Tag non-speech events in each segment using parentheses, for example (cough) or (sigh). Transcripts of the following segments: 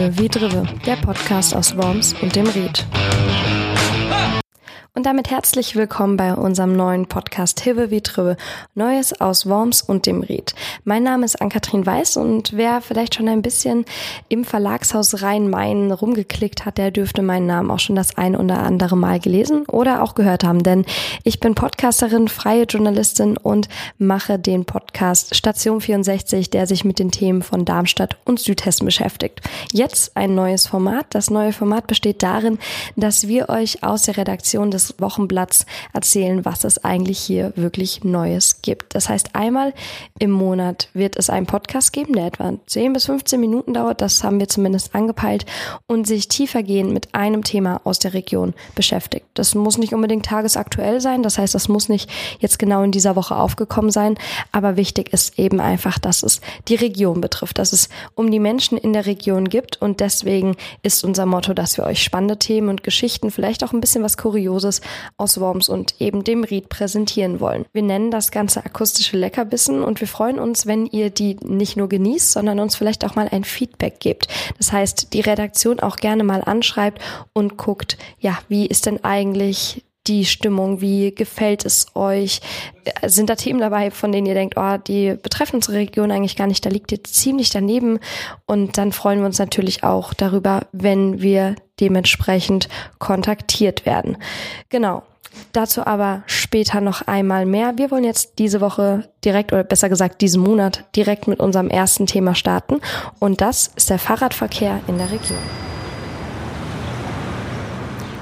Hive wie Drive, der Podcast aus Worms und dem Ried. Und damit herzlich willkommen bei unserem neuen Podcast Hive wie Trive, Neues aus Worms und dem Ried. Mein Name ist Ann-Kathrin Weiß und wer vielleicht schon ein bisschen im Verlagshaus Rhein-Main rumgeklickt hat, der dürfte meinen Namen auch schon das ein oder andere Mal gelesen oder auch gehört haben, denn ich bin Podcasterin, freie Journalistin und mache den Podcast Station 64, der sich mit den Themen von Darmstadt und Südhessen beschäftigt. Jetzt ein neues Format. Das neue Format besteht darin, dass wir euch aus der Redaktion des des Wochenblatts erzählen, was es eigentlich hier wirklich Neues gibt. Das heißt, einmal im Monat wird es einen Podcast geben, der etwa 10 bis 15 Minuten dauert. Das haben wir zumindest angepeilt und sich tiefergehend mit einem Thema aus der Region beschäftigt. Das muss nicht unbedingt tagesaktuell sein. Das heißt, das muss nicht jetzt genau in dieser Woche aufgekommen sein. Aber wichtig ist eben einfach, dass es die Region betrifft, dass es um die Menschen in der Region gibt. Und deswegen ist unser Motto, dass wir euch spannende Themen und Geschichten, vielleicht auch ein bisschen was Kurioses Hauses aus Worms und eben dem Ried präsentieren wollen. Wir nennen das Ganze akustische Leckerbissen und wir freuen uns, wenn ihr die nicht nur genießt, sondern uns vielleicht auch mal ein Feedback gebt. Das heißt, die Redaktion auch gerne mal anschreibt und guckt, ja, wie ist denn eigentlich die Stimmung? Wie gefällt es euch? Sind da Themen dabei, von denen ihr denkt, oh, die betreffen unsere Region eigentlich gar nicht, da liegt ihr ziemlich daneben? Und dann freuen wir uns natürlich auch darüber, wenn wir dementsprechend kontaktiert werden. Genau. Dazu aber später noch einmal mehr. Wir wollen jetzt diese Woche direkt oder besser gesagt diesen Monat direkt mit unserem ersten Thema starten und das ist der Fahrradverkehr in der Region.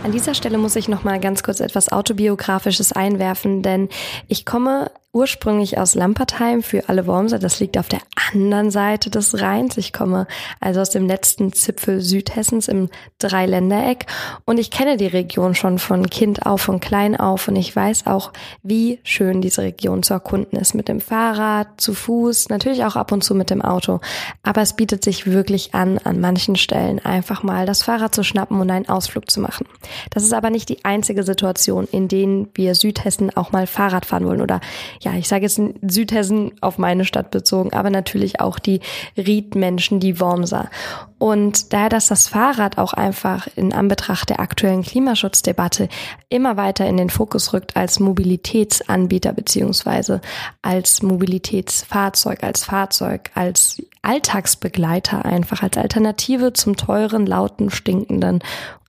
An dieser Stelle muss ich noch mal ganz kurz etwas autobiografisches einwerfen, denn ich komme ursprünglich aus Lampertheim für alle Wormser. Das liegt auf der anderen Seite des Rheins. Ich komme also aus dem letzten Zipfel Südhessens im Dreiländereck und ich kenne die Region schon von Kind auf, von klein auf und ich weiß auch, wie schön diese Region zu erkunden ist. Mit dem Fahrrad, zu Fuß, natürlich auch ab und zu mit dem Auto. Aber es bietet sich wirklich an, an manchen Stellen einfach mal das Fahrrad zu schnappen und einen Ausflug zu machen. Das ist aber nicht die einzige Situation, in denen wir Südhessen auch mal Fahrrad fahren wollen oder ja, ich sage jetzt Südhessen auf meine Stadt bezogen, aber natürlich auch die Riedmenschen, die Wormser. Und daher, dass das Fahrrad auch einfach in Anbetracht der aktuellen Klimaschutzdebatte immer weiter in den Fokus rückt als Mobilitätsanbieter beziehungsweise als Mobilitätsfahrzeug, als Fahrzeug, als Alltagsbegleiter einfach, als Alternative zum teuren, lauten, stinkenden,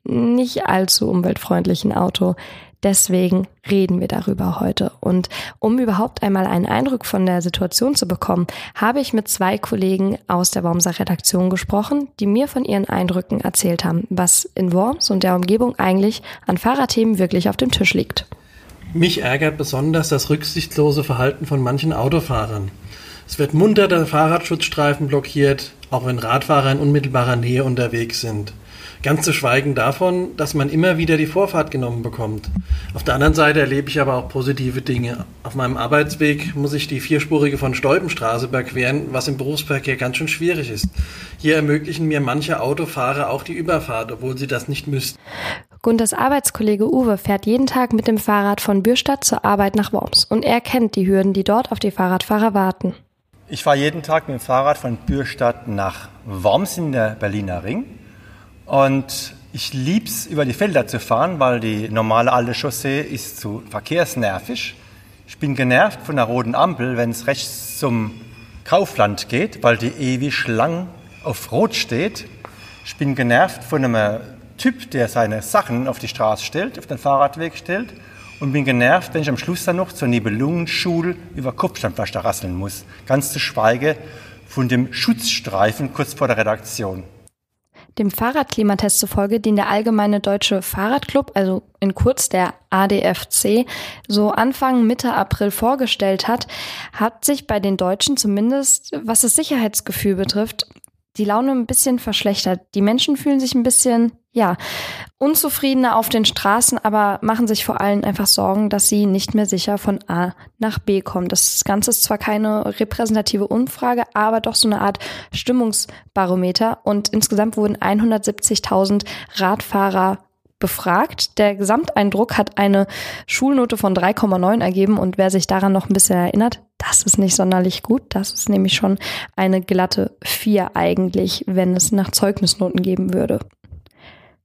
nicht allzu umweltfreundlichen Auto, Deswegen reden wir darüber heute. Und um überhaupt einmal einen Eindruck von der Situation zu bekommen, habe ich mit zwei Kollegen aus der Wormser Redaktion gesprochen, die mir von ihren Eindrücken erzählt haben, was in Worms und der Umgebung eigentlich an Fahrradthemen wirklich auf dem Tisch liegt. Mich ärgert besonders das rücksichtslose Verhalten von manchen Autofahrern. Es wird munter der Fahrradschutzstreifen blockiert, auch wenn Radfahrer in unmittelbarer Nähe unterwegs sind. Ganz zu schweigen davon, dass man immer wieder die Vorfahrt genommen bekommt. Auf der anderen Seite erlebe ich aber auch positive Dinge. Auf meinem Arbeitsweg muss ich die vierspurige von Stolpenstraße überqueren, was im Berufsverkehr ganz schön schwierig ist. Hier ermöglichen mir manche Autofahrer auch die Überfahrt, obwohl sie das nicht müssten. Gundas Arbeitskollege Uwe fährt jeden Tag mit dem Fahrrad von Bürstadt zur Arbeit nach Worms und er kennt die Hürden, die dort auf die Fahrradfahrer warten. Ich fahre jeden Tag mit dem Fahrrad von Bürstadt nach Worms in der Berliner Ring. Und ich lieb's, über die Felder zu fahren, weil die normale alte Chaussee ist zu verkehrsnervig. Ich bin genervt von der roten Ampel, wenn es rechts zum Kaufland geht, weil die ewig lang auf Rot steht. Ich bin genervt von einem Typ, der seine Sachen auf die Straße stellt, auf den Fahrradweg stellt. Und bin genervt, wenn ich am Schluss dann noch zur Nibelungenschule über Kopfsteinpflaster rasseln muss. Ganz zu schweige von dem Schutzstreifen kurz vor der Redaktion. Dem Fahrradklimatest zufolge, den der Allgemeine Deutsche Fahrradclub, also in kurz der ADFC, so Anfang Mitte April vorgestellt hat, hat sich bei den Deutschen zumindest, was das Sicherheitsgefühl betrifft, die Laune ein bisschen verschlechtert. Die Menschen fühlen sich ein bisschen, ja, unzufriedener auf den Straßen, aber machen sich vor allem einfach Sorgen, dass sie nicht mehr sicher von A nach B kommen. Das Ganze ist zwar keine repräsentative Umfrage, aber doch so eine Art Stimmungsbarometer und insgesamt wurden 170.000 Radfahrer befragt. Der Gesamteindruck hat eine Schulnote von 3,9 ergeben und wer sich daran noch ein bisschen erinnert, das ist nicht sonderlich gut. Das ist nämlich schon eine glatte 4 eigentlich, wenn es nach Zeugnisnoten geben würde.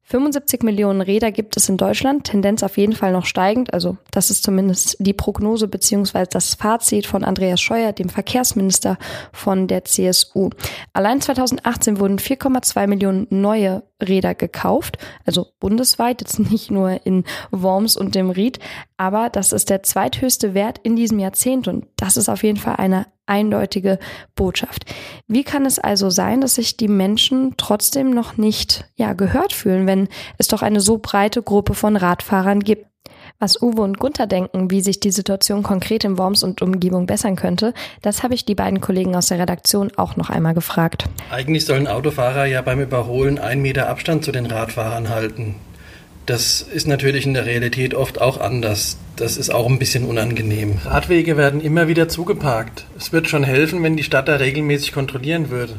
75 Millionen Räder gibt es in Deutschland, Tendenz auf jeden Fall noch steigend. Also das ist zumindest die Prognose beziehungsweise das Fazit von Andreas Scheuer, dem Verkehrsminister von der CSU. Allein 2018 wurden 4,2 Millionen neue Räder gekauft, also bundesweit, jetzt nicht nur in Worms und dem Ried, aber das ist der zweithöchste Wert in diesem Jahrzehnt und das ist auf jeden Fall eine eindeutige Botschaft. Wie kann es also sein, dass sich die Menschen trotzdem noch nicht ja, gehört fühlen, wenn es doch eine so breite Gruppe von Radfahrern gibt? Was Uwe und Gunther denken, wie sich die Situation konkret in Worms und Umgebung bessern könnte, das habe ich die beiden Kollegen aus der Redaktion auch noch einmal gefragt. Eigentlich sollen Autofahrer ja beim Überholen einen Meter Abstand zu den Radfahrern halten. Das ist natürlich in der Realität oft auch anders. Das ist auch ein bisschen unangenehm. Radwege werden immer wieder zugeparkt. Es wird schon helfen, wenn die Stadt da regelmäßig kontrollieren würde.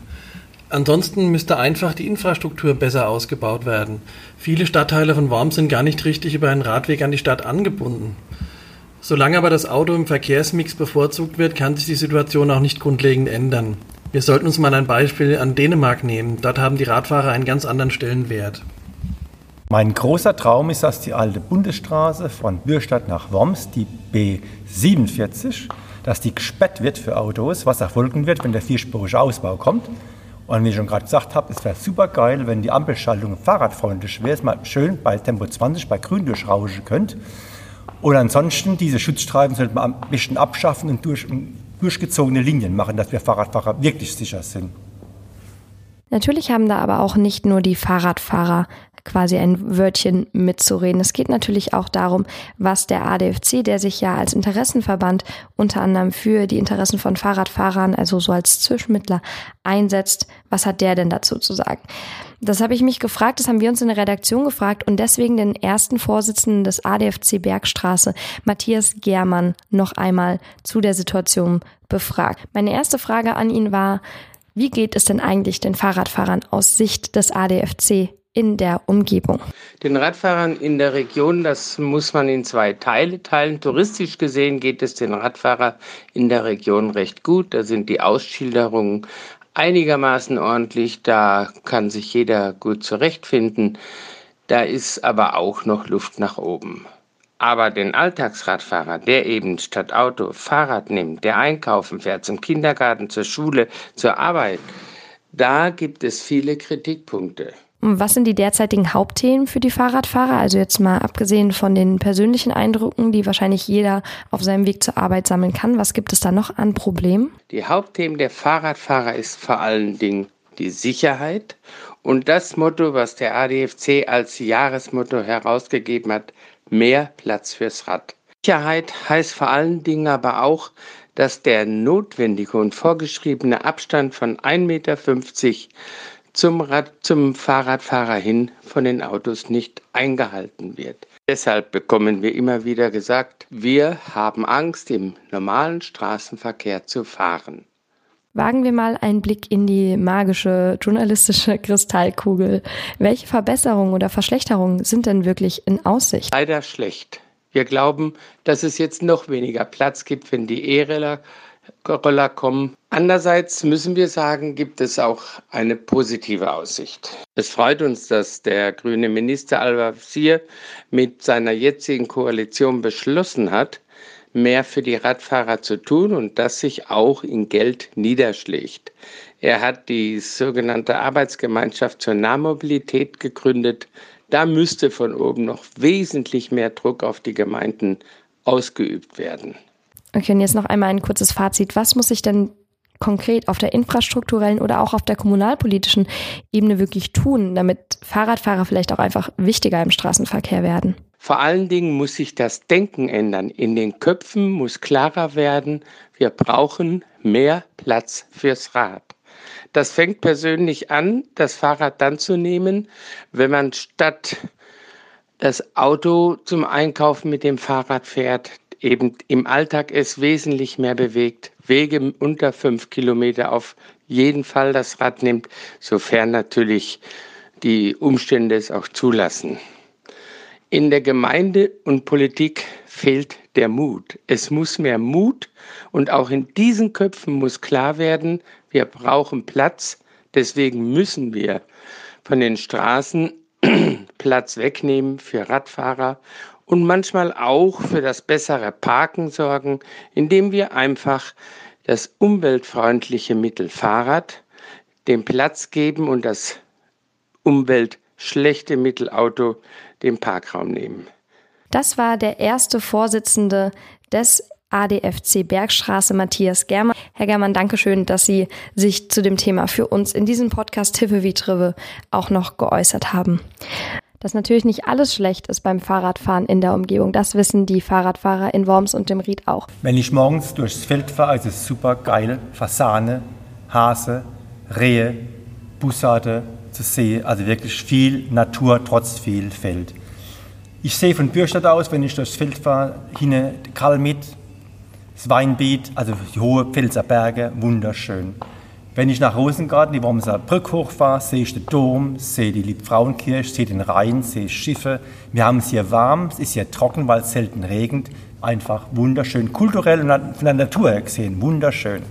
Ansonsten müsste einfach die Infrastruktur besser ausgebaut werden. Viele Stadtteile von Worms sind gar nicht richtig über einen Radweg an die Stadt angebunden. Solange aber das Auto im Verkehrsmix bevorzugt wird, kann sich die Situation auch nicht grundlegend ändern. Wir sollten uns mal ein Beispiel an Dänemark nehmen. Dort haben die Radfahrer einen ganz anderen Stellenwert. Mein großer Traum ist, dass die alte Bundesstraße von Bürstadt nach Worms, die B47, dass die gesperrt wird für Autos, was erfolgen wird, wenn der vierspurige Ausbau kommt. Und wie ich schon gerade gesagt habe, es wäre super geil, wenn die Ampelschaltung fahrradfreundlich wäre, dass man schön bei Tempo 20 bei Grün durchrauschen könnte. Oder ansonsten, diese Schutzstreifen sollte man ein bisschen abschaffen und durch, durchgezogene Linien machen, dass wir Fahrradfahrer wirklich sicher sind. Natürlich haben da aber auch nicht nur die Fahrradfahrer quasi ein Wörtchen mitzureden. Es geht natürlich auch darum, was der ADFC, der sich ja als Interessenverband unter anderem für die Interessen von Fahrradfahrern, also so als Zwischenmittler einsetzt, was hat der denn dazu zu sagen? Das habe ich mich gefragt, das haben wir uns in der Redaktion gefragt und deswegen den ersten Vorsitzenden des ADFC Bergstraße, Matthias Germann, noch einmal zu der Situation befragt. Meine erste Frage an ihn war, wie geht es denn eigentlich den Fahrradfahrern aus Sicht des ADFC in der Umgebung? Den Radfahrern in der Region, das muss man in zwei Teile teilen. Touristisch gesehen geht es den Radfahrern in der Region recht gut. Da sind die Ausschilderungen einigermaßen ordentlich. Da kann sich jeder gut zurechtfinden. Da ist aber auch noch Luft nach oben. Aber den Alltagsradfahrer, der eben statt Auto Fahrrad nimmt, der einkaufen fährt, zum Kindergarten, zur Schule, zur Arbeit, da gibt es viele Kritikpunkte. Was sind die derzeitigen Hauptthemen für die Fahrradfahrer? Also jetzt mal abgesehen von den persönlichen Eindrücken, die wahrscheinlich jeder auf seinem Weg zur Arbeit sammeln kann. Was gibt es da noch an Problemen? Die Hauptthemen der Fahrradfahrer ist vor allen Dingen die Sicherheit und das Motto, was der ADFC als Jahresmotto herausgegeben hat, mehr Platz fürs Rad. Sicherheit heißt vor allen Dingen aber auch, dass der notwendige und vorgeschriebene Abstand von 1,50 Meter zum, Rad, zum Fahrradfahrer hin von den Autos nicht eingehalten wird. Deshalb bekommen wir immer wieder gesagt, wir haben Angst, im normalen Straßenverkehr zu fahren. Wagen wir mal einen Blick in die magische journalistische (laughs) Kristallkugel. Welche Verbesserungen oder Verschlechterungen sind denn wirklich in Aussicht? Leider schlecht. Wir glauben, dass es jetzt noch weniger Platz gibt, wenn die E-Roller Roller kommen. Andererseits müssen wir sagen, gibt es auch eine positive Aussicht. Es freut uns, dass der grüne Minister Al-Wazir mit seiner jetzigen Koalition beschlossen hat, mehr für die Radfahrer zu tun und das sich auch in Geld niederschlägt. Er hat die sogenannte Arbeitsgemeinschaft zur Nahmobilität gegründet. Da müsste von oben noch wesentlich mehr Druck auf die Gemeinden ausgeübt werden. Okay, und jetzt noch einmal ein kurzes Fazit. Was muss sich denn konkret auf der infrastrukturellen oder auch auf der kommunalpolitischen Ebene wirklich tun, damit Fahrradfahrer vielleicht auch einfach wichtiger im Straßenverkehr werden? Vor allen Dingen muss sich das Denken ändern. In den Köpfen muss klarer werden, wir brauchen mehr Platz fürs Rad. Das fängt persönlich an, das Fahrrad dann zu nehmen, wenn man statt das Auto zum Einkaufen mit dem Fahrrad fährt, eben im Alltag es wesentlich mehr bewegt, Wege unter fünf Kilometer auf jeden Fall das Rad nimmt, sofern natürlich die Umstände es auch zulassen. In der Gemeinde und Politik fehlt der Mut. Es muss mehr Mut und auch in diesen Köpfen muss klar werden, wir brauchen Platz, deswegen müssen wir von den Straßen (clears throat) Platz wegnehmen für Radfahrer und manchmal auch für das bessere Parken sorgen, indem wir einfach das umweltfreundliche Mittel Fahrrad den Platz geben und das umweltschlechte Mittel Auto den Parkraum nehmen. Das war der erste Vorsitzende des ADFC Bergstraße, Matthias Germann. Herr Germann, danke schön, dass Sie sich zu dem Thema für uns in diesem Podcast Tippe wie Trive auch noch geäußert haben. Dass natürlich nicht alles schlecht ist beim Fahrradfahren in der Umgebung. Das wissen die Fahrradfahrer in Worms und dem Ried auch. Wenn ich morgens durchs Feld fahre, ist es super geil. Fasane, Hase, Rehe, Bussarde zu sehen. Also wirklich viel Natur trotz viel Feld. Ich sehe von Bürstadt aus, wenn ich durchs Feld fahre, hinten Kalmit, das Weinbeet, also die hohe Pfälzer Berge, wunderschön. Wenn ich nach Rosengarten, die Wormser Brücke hochfahre, sehe ich den Dom, sehe die Liebfrauenkirche, sehe den Rhein, sehe Schiffe. Wir haben es hier warm, es ist hier trocken, weil es selten regnet. Einfach wunderschön, kulturell und von der Natur her gesehen, wunderschön.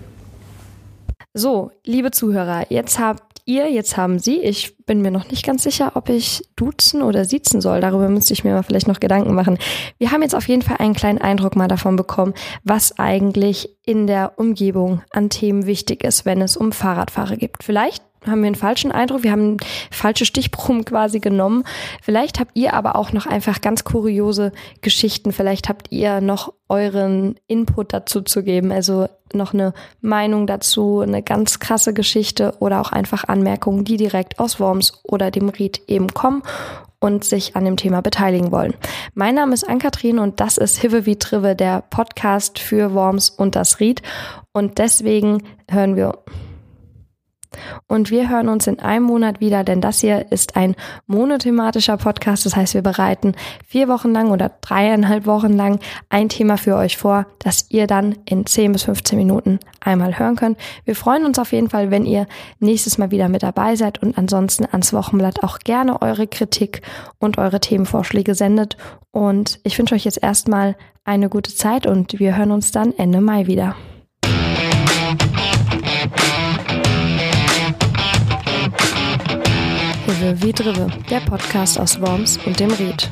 So, liebe Zuhörer, jetzt habt ihr, jetzt haben Sie. Ich bin mir noch nicht ganz sicher, ob ich duzen oder siezen soll. Darüber müsste ich mir mal vielleicht noch Gedanken machen. Wir haben jetzt auf jeden Fall einen kleinen Eindruck mal davon bekommen, was eigentlich in der Umgebung an Themen wichtig ist, wenn es um Fahrradfahrer gibt. Vielleicht haben wir einen falschen Eindruck, wir haben falsche Stichproben quasi genommen. Vielleicht habt ihr aber auch noch einfach ganz kuriose Geschichten. Vielleicht habt ihr noch euren Input dazu zu geben, also noch eine Meinung dazu, eine ganz krasse Geschichte oder auch einfach Anmerkungen, die direkt aus Worms oder dem Ried eben kommen und sich an dem Thema beteiligen wollen. Mein Name ist Ann-Kathrin und das ist Hive wie Trive, der Podcast für Worms und das Ried. Und deswegen hören wir und wir hören uns in einem Monat wieder, denn das hier ist ein monothematischer Podcast. Das heißt, wir bereiten vier Wochen lang oder dreieinhalb Wochen lang ein Thema für euch vor, das ihr dann in 10 bis 15 Minuten einmal hören könnt. Wir freuen uns auf jeden Fall, wenn ihr nächstes Mal wieder mit dabei seid und ansonsten ans Wochenblatt auch gerne eure Kritik und eure Themenvorschläge sendet. Und ich wünsche euch jetzt erstmal eine gute Zeit und wir hören uns dann Ende Mai wieder. Drive wie Drive, der Podcast aus Worms und dem Ried.